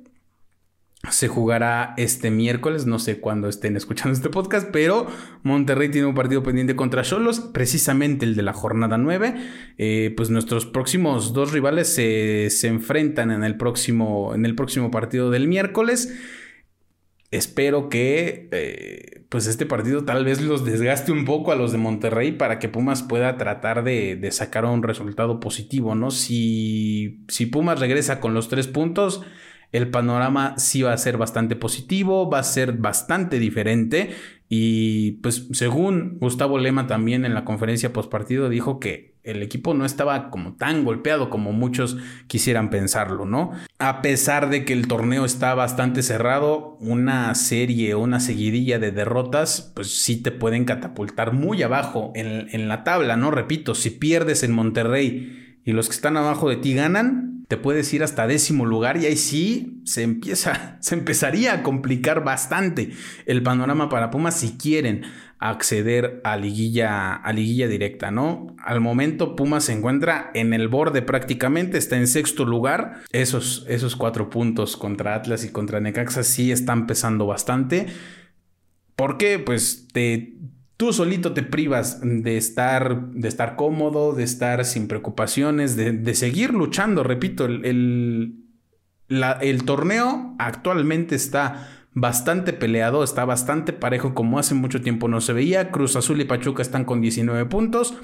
se jugará este miércoles, no sé cuándo estén escuchando este podcast, pero Monterrey tiene un partido pendiente contra Cholos, precisamente el de la jornada 9. Eh, pues nuestros próximos dos rivales se, enfrentan en el, próximo, en el próximo partido del miércoles. Espero que eh, pues este partido tal vez los desgaste un poco a los de Monterrey para que Pumas pueda tratar de, de sacar un resultado positivo, ¿no? Si, si Pumas regresa con los tres puntos el panorama sí va a ser bastante positivo, va a ser bastante diferente y pues según Gustavo Lema también en la conferencia postpartido dijo que el equipo no estaba como tan golpeado como muchos quisieran pensarlo, ¿no? A pesar de que el torneo está bastante cerrado, una serie una seguidilla de derrotas pues sí te pueden catapultar muy abajo en, en la tabla, ¿no? Repito, si pierdes en Monterrey y los que están abajo de ti ganan, te puedes ir hasta décimo lugar y ahí sí se empieza, se empezaría a complicar bastante el panorama para Pumas si quieren acceder a liguilla, a liguilla directa, ¿no? Al momento Pumas se encuentra en el borde prácticamente, está en sexto lugar. Esos, esos cuatro puntos contra Atlas y contra Necaxa sí están pesando bastante. Porque pues te, tú solito te privas de estar, de estar cómodo, de estar sin preocupaciones, de, seguir luchando. Repito, el, el, torneo actualmente está bastante peleado, está bastante parejo como hace mucho tiempo no se veía. Cruz Azul y Pachuca están con 19 puntos.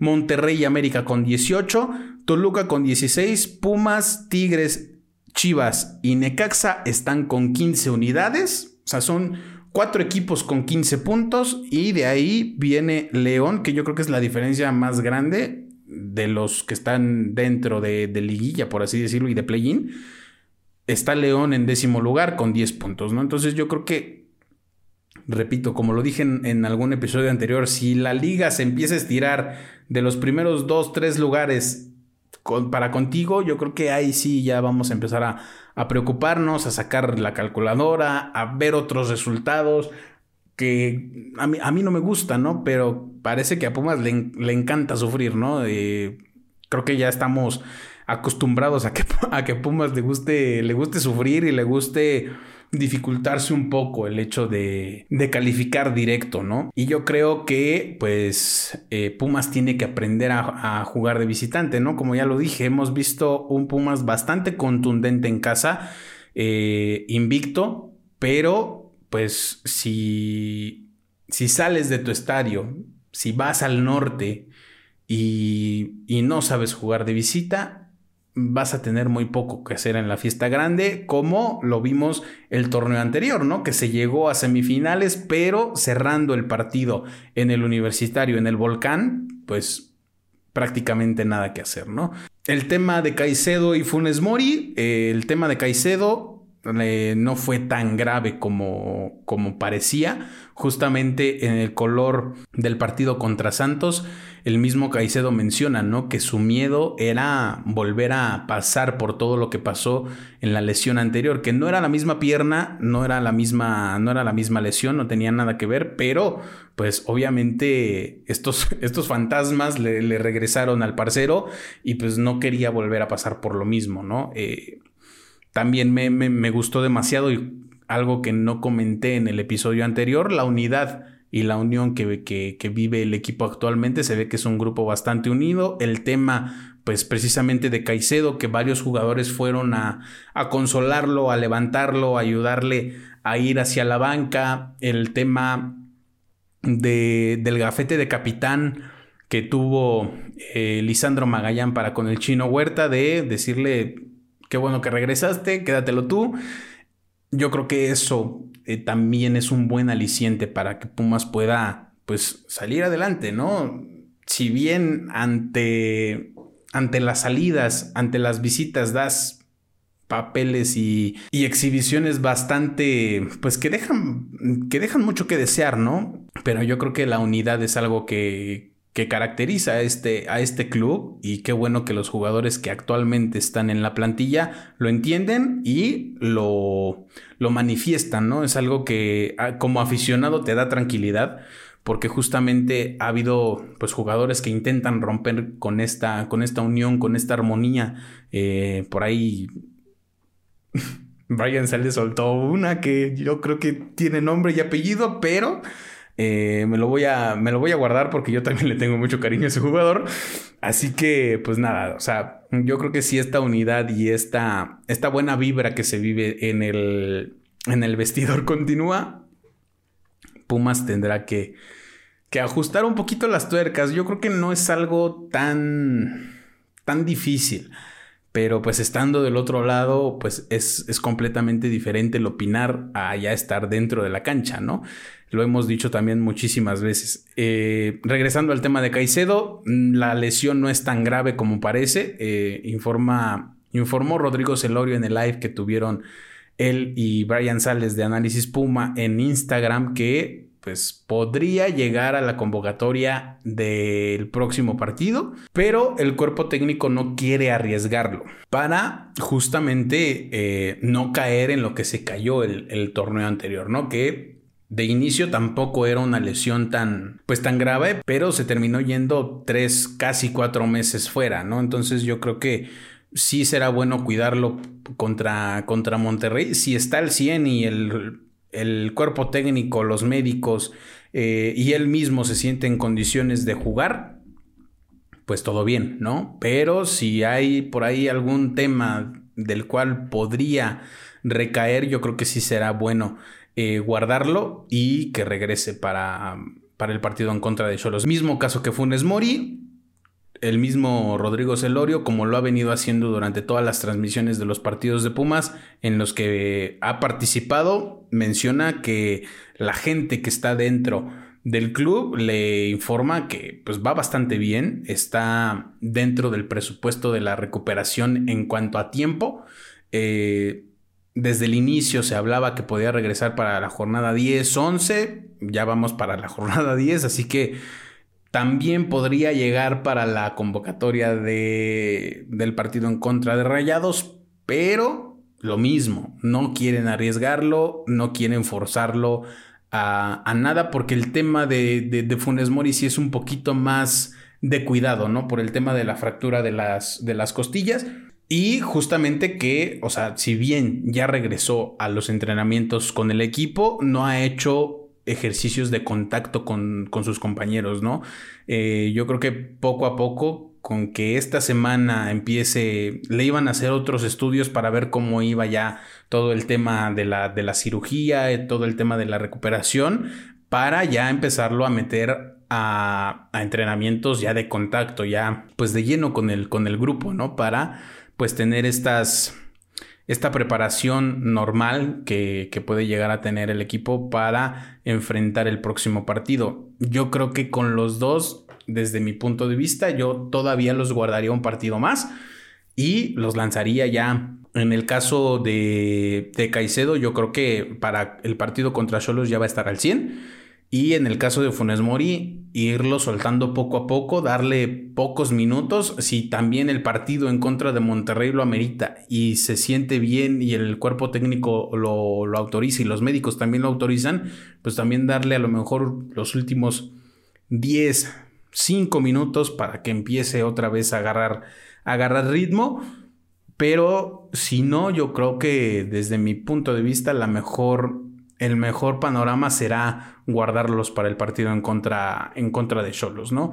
Monterrey y América con 18, Toluca con 16, Pumas, Tigres, Chivas y Necaxa están con 15 unidades. O sea, son cuatro equipos con 15 puntos y de ahí viene León, que yo creo que es la diferencia más grande de los que están dentro de, liguilla, por así decirlo, y de play-in. Está León en décimo lugar con 10 puntos, ¿no? Entonces yo creo que, repito, como lo dije en, algún episodio anterior, si la liga se empieza a estirar de los primeros dos, tres lugares para contigo, yo creo que ahí sí ya vamos a empezar a, preocuparnos, a sacar la calculadora, a ver otros resultados que a mí, a mí no me gusta, ¿no? Pero parece que a Pumas le, le encanta sufrir, ¿no? Eh, creo que ya estamos acostumbrados a que, a que Pumas le guste, le guste sufrir y le guste dificultarse un poco el hecho de, calificar directo, ¿no? Y yo creo que, pues, eh, Pumas tiene que aprender a, jugar de visitante, ¿no? Como ya lo dije, hemos visto un Pumas bastante contundente en casa, eh, invicto, pero, pues, si, si sales de tu estadio, si vas al norte y, y no sabes jugar de visita, vas a tener muy poco que hacer en la fiesta grande, como lo vimos el torneo anterior, ¿no? Que se llegó a semifinales, pero cerrando el partido en el universitario, en el volcán, pues prácticamente nada que hacer, ¿no? El tema de Caicedo y Funes Mori, eh, el tema de Caicedo no fue tan grave como, como parecía, justamente en el color del partido contra Santos el mismo Caicedo menciona, ¿no? Que su miedo era volver a pasar por todo lo que pasó en la lesión anterior, que no era la misma pierna, no era la misma, no era la misma lesión, no tenía nada que ver, pero pues obviamente estos, estos fantasmas le, regresaron al parcero y pues no quería volver a pasar por lo mismo, ¿no? Eh, también me, me gustó demasiado y algo que no comenté en el episodio anterior, la unidad y la unión que, que, vive el equipo actualmente. Se ve que es un grupo bastante unido. El tema, pues precisamente de Caicedo, que varios jugadores fueron a, a consolarlo, a levantarlo, a ayudarle a ir hacia la banca. El tema de, del gafete de capitán que tuvo eh, Lisandro Magallán para con el chino Huerta de decirle, qué bueno que regresaste, quédatelo tú. Yo creo que eso eh, también es un buen aliciente para que Pumas pueda pues salir adelante, ¿no? Si bien ante, ante las salidas, ante las visitas das papeles y, y, exhibiciones bastante, pues que dejan, que dejan mucho que desear, ¿no? Pero yo creo que la unidad es algo que, que caracteriza a este, a este club y qué bueno que los jugadores que actualmente están en la plantilla lo entienden y lo, lo manifiestan, ¿no? Es algo que ah, como aficionado te da tranquilidad porque justamente ha habido pues jugadores que intentan romper con esta, con esta unión, con esta armonía. Eh, por ahí Brian Sale soltó una que yo creo que tiene nombre y apellido, pero eh, me, lo voy a, me lo voy a guardar porque yo también le tengo mucho cariño a ese jugador. Así que, pues nada, o sea, yo creo que si esta unidad y esta, esta buena vibra que se vive en el, en el vestidor continúa, Pumas tendrá que, que ajustar un poquito las tuercas. Yo creo que no es algo tan, tan difícil. Pero pues estando del otro lado, pues es, es, completamente diferente el opinar a ya estar dentro de la cancha, ¿no? Lo hemos dicho también muchísimas veces. Eh, regresando al tema de Caicedo, mm, la lesión no es tan grave como parece. Eh, informa, informó Rodrigo Celorio en el live que tuvieron él y Brian Sales de Análisis Puma en Instagram que pues podría llegar a la convocatoria del próximo partido, pero el cuerpo técnico no quiere arriesgarlo para justamente eh, no caer en lo que se cayó el, el torneo anterior, ¿no? Que de inicio tampoco era una lesión tan, pues tan grave, pero se terminó yendo tres, casi cuatro meses fuera, ¿no? Entonces yo creo que sí será bueno cuidarlo contra, contra Monterrey. Si está al 100 y el, el cuerpo técnico, los médicos eh, y él mismo se siente en condiciones de jugar, pues todo bien, ¿no? Pero si hay por ahí algún tema del cual podría recaer, yo creo que sí será bueno eh, guardarlo y que regrese para, para el partido en contra de Cholos. Mismo caso que Funes Mori, el mismo Rodrigo Celorio, como lo ha venido haciendo durante todas las transmisiones de los partidos de Pumas en los que ha participado, menciona que la gente que está dentro del club le informa que pues va bastante bien, está dentro del presupuesto de la recuperación en cuanto a tiempo. Eh, desde el inicio se hablaba que podía regresar para la jornada 10, 11, ya vamos para la jornada 10, así que también podría llegar para la convocatoria de, del partido en contra de Rayados, pero lo mismo, no quieren arriesgarlo, no quieren forzarlo a, nada, porque el tema de, de, Funes Mori sí es un poquito más de cuidado, ¿no? Por el tema de la fractura de las, de las costillas. Y justamente que, o sea, si bien ya regresó a los entrenamientos con el equipo, no ha hecho ejercicios de contacto con, sus compañeros, ¿no? Eh, yo creo que poco a poco, con que esta semana empiece, le iban a hacer otros estudios para ver cómo iba ya todo el tema de la, de la cirugía, eh, todo el tema de la recuperación, para ya empezarlo a meter a, a, entrenamientos ya de contacto, ya pues de lleno con el, con el grupo, ¿no? Para pues tener estas esta preparación normal que, puede llegar a tener el equipo para enfrentar el próximo partido. Yo creo que con los dos, desde mi punto de vista, yo todavía los guardaría un partido más y los lanzaría ya. En el caso de, de Caicedo, yo creo que para el partido contra Cholos ya va a estar al 100 y en el caso de Funes Mori, irlo soltando poco a poco, darle pocos minutos. Si también el partido en contra de Monterrey lo amerita y se siente bien y el cuerpo técnico lo, lo autoriza y los médicos también lo autorizan, pues también darle a lo mejor los últimos 10, 5 minutos para que empiece otra vez a agarrar, a agarrar ritmo. Pero si no, yo creo que desde mi punto de vista la mejor el mejor panorama será guardarlos para el partido en contra, en contra de Cholos, ¿no?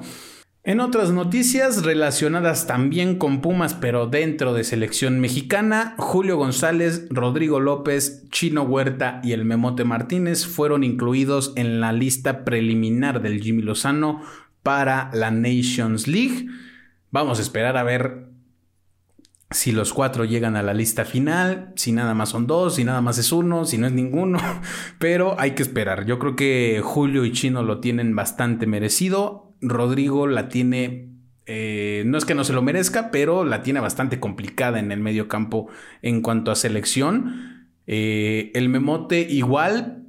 En otras noticias relacionadas también con Pumas, pero dentro de selección mexicana, Julio González, Rodrigo López, Chino Huerta y el Memote Martínez fueron incluidos en la lista preliminar del Jimmy Lozano para la Nations League. Vamos a esperar a ver si los cuatro llegan a la lista final, si nada más son dos, si nada más es uno, si no es ninguno, pero hay que esperar. Yo creo que Julio y Chino lo tienen bastante merecido. Rodrigo la tiene, eh, no es que no se lo merezca, pero la tiene bastante complicada en el medio campo en cuanto a selección. Eh, el Memote igual,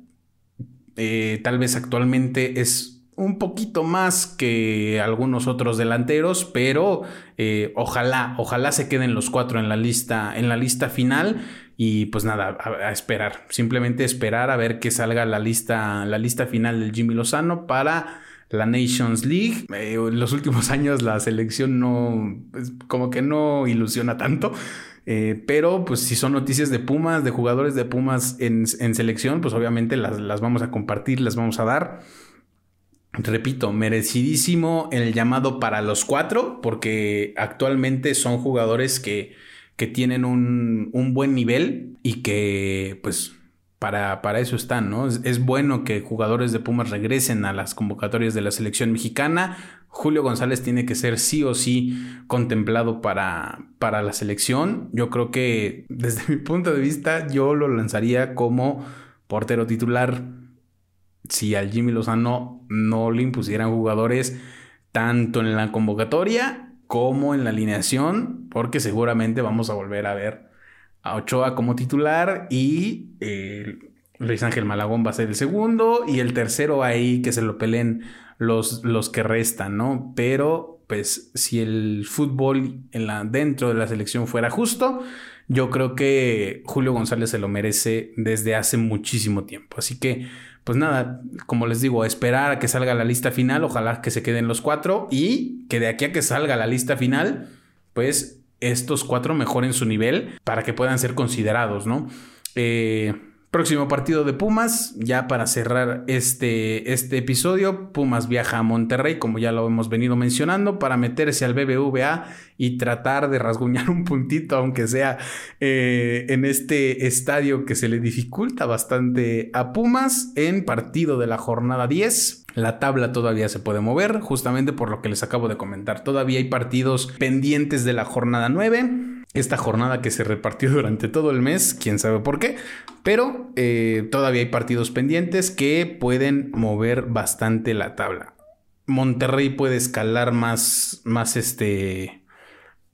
eh, tal vez actualmente es un poquito más que algunos otros delanteros, pero eh, ojalá, ojalá se queden los cuatro en la lista, en la lista final. Y pues nada, a, esperar. Simplemente esperar a ver que salga la lista, la lista final del Jimmy Lozano para la Nations League. Eh, en los últimos años la selección no, pues, como que no ilusiona tanto. Eh, pero pues si son noticias de Pumas, de jugadores de Pumas en, selección, pues obviamente las, las vamos a compartir, las vamos a dar. Repito, merecidísimo el llamado para los cuatro, porque actualmente son jugadores que, que tienen un, un, buen nivel y que pues para, para eso están, ¿no? Es, bueno que jugadores de Pumas regresen a las convocatorias de la selección mexicana. Julio González tiene que ser sí o sí contemplado para, para la selección. Yo creo que desde mi punto de vista yo lo lanzaría como portero titular si al Jimmy Lozano no le impusieran jugadores tanto en la convocatoria como en la alineación, porque seguramente vamos a volver a ver a Ochoa como titular y eh, Luis Ángel Malagón va a ser el segundo y el tercero ahí que se lo peleen los, los que restan, ¿no? Pero pues si el fútbol en la, dentro de la selección fuera justo, yo creo que Julio González se lo merece desde hace muchísimo tiempo. Así que, pues nada, como les digo, esperar a que salga la lista final, ojalá que se queden los cuatro y que de aquí a que salga la lista final, pues estos cuatro mejoren su nivel para que puedan ser considerados, ¿no? Eh, Próximo partido de Pumas, ya para cerrar este, este episodio, Pumas viaja a Monterrey, como ya lo hemos venido mencionando, para meterse al BBVA y tratar de rasguñar un puntito, aunque sea eh, en este estadio que se le dificulta bastante a Pumas en partido de la jornada 10. La tabla todavía se puede mover, justamente por lo que les acabo de comentar. Todavía hay partidos pendientes de la jornada 9 esta jornada que se repartió durante todo el mes, quién sabe por qué, pero eh, todavía hay partidos pendientes que pueden mover bastante la tabla. Monterrey puede escalar más, más este,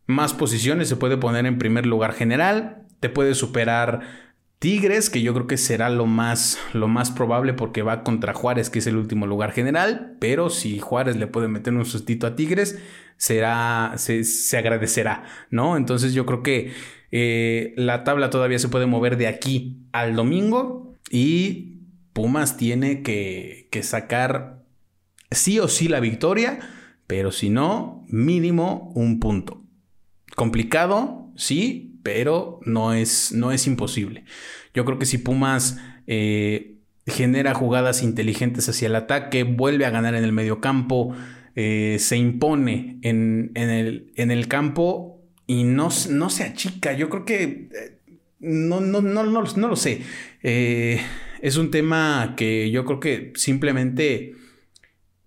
más posiciones, se puede poner en primer lugar general, te puede superar Tigres, que yo creo que será lo más, lo más probable porque va contra Juárez, que es el último lugar general, pero si Juárez le puede meter un sustito a Tigres, será, se, agradecerá, ¿no? Entonces yo creo que eh, la tabla todavía se puede mover de aquí al domingo y Pumas tiene que, que sacar sí o sí la victoria, pero si no, mínimo un punto. Complicado, sí, pero no es, no es imposible. Yo creo que si Pumas eh, genera jugadas inteligentes hacia el ataque, vuelve a ganar en el medio campo, eh, se impone en, el, en, el, campo y no, no, se achica. Yo creo que eh, no, no, no, no, lo sé. es un tema que yo creo que simplemente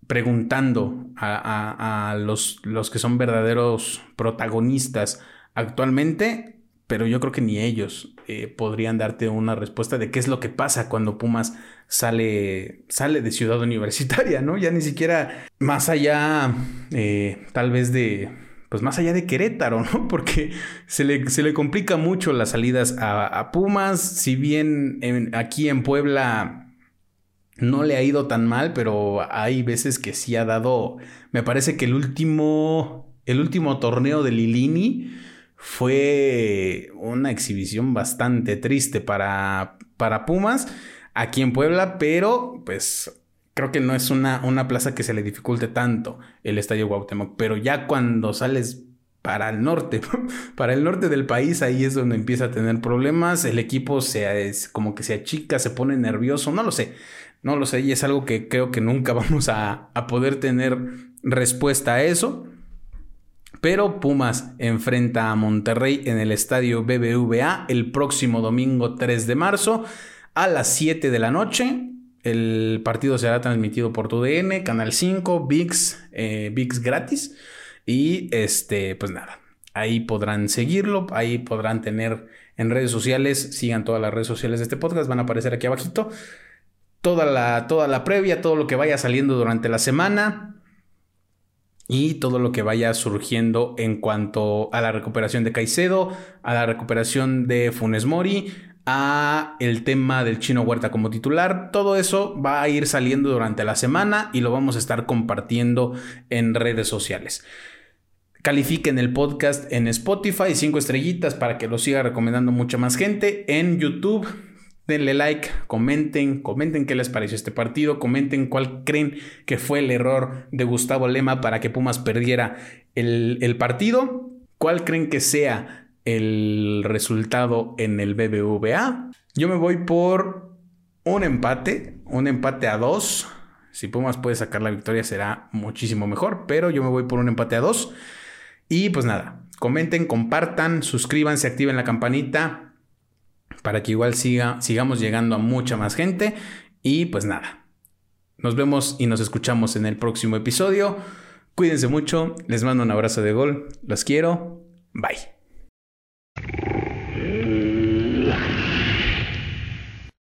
preguntando a, a los, los que son verdaderos protagonistas actualmente, pero yo creo que ni ellos eh, podrían darte una respuesta de qué es lo que pasa cuando Pumas sale, sale de ciudad universitaria, ¿no? Ya ni siquiera más allá, eh, tal vez de, pues más allá de Querétaro, ¿no? Porque se le, se le complica mucho las salidas a, Pumas, si bien aquí en Puebla no le ha ido tan mal, pero hay veces que sí ha dado, me parece que el último, el último torneo de Lilini, fue una exhibición bastante triste para, para Pumas aquí en Puebla, pero pues creo que no es una, una plaza que se le dificulte tanto el Estadio Cuauhtémoc, pero ya cuando sales para el norte, para el norte del país, ahí es donde empieza a tener problemas, el equipo se, es como que se achica, se pone nervioso, no lo sé, no lo sé, y es algo que creo que nunca vamos a, a poder tener respuesta a eso. Pero Pumas enfrenta a Monterrey en el estadio BBVA el próximo domingo 3 de marzo a las 7 de la noche. El partido será transmitido por TUDN, Canal 5, VIX, eh, VIX gratis. Y este, pues nada, ahí podrán seguirlo, ahí podrán tener en redes sociales, sigan todas las redes sociales de este podcast, van a aparecer aquí abajito. Toda la, toda la previa, todo lo que vaya saliendo durante la semana y todo lo que vaya surgiendo en cuanto a la recuperación de Caicedo, a la recuperación de Funes Mori, a el tema del chino Huerta como titular. Todo eso va a ir saliendo durante la semana y lo vamos a estar compartiendo en redes sociales. Califiquen el podcast en Spotify, cinco estrellitas para que lo siga recomendando mucha más gente. En YouTube, denle like, comenten, comenten qué les pareció este partido, comenten cuál creen que fue el error de Gustavo Lema para que Pumas perdiera el, partido, cuál creen que sea el resultado en el BBVA. Yo me voy por un empate, un empate a dos. Si Pumas puede sacar la victoria será muchísimo mejor, pero yo me voy por un empate a dos. Y pues nada, comenten, compartan, suscríbanse, activen la campanita para que igual siga, sigamos llegando a mucha más gente. Y pues nada, nos vemos y nos escuchamos en el próximo episodio. Cuídense mucho, les mando un abrazo de gol, los quiero, bye.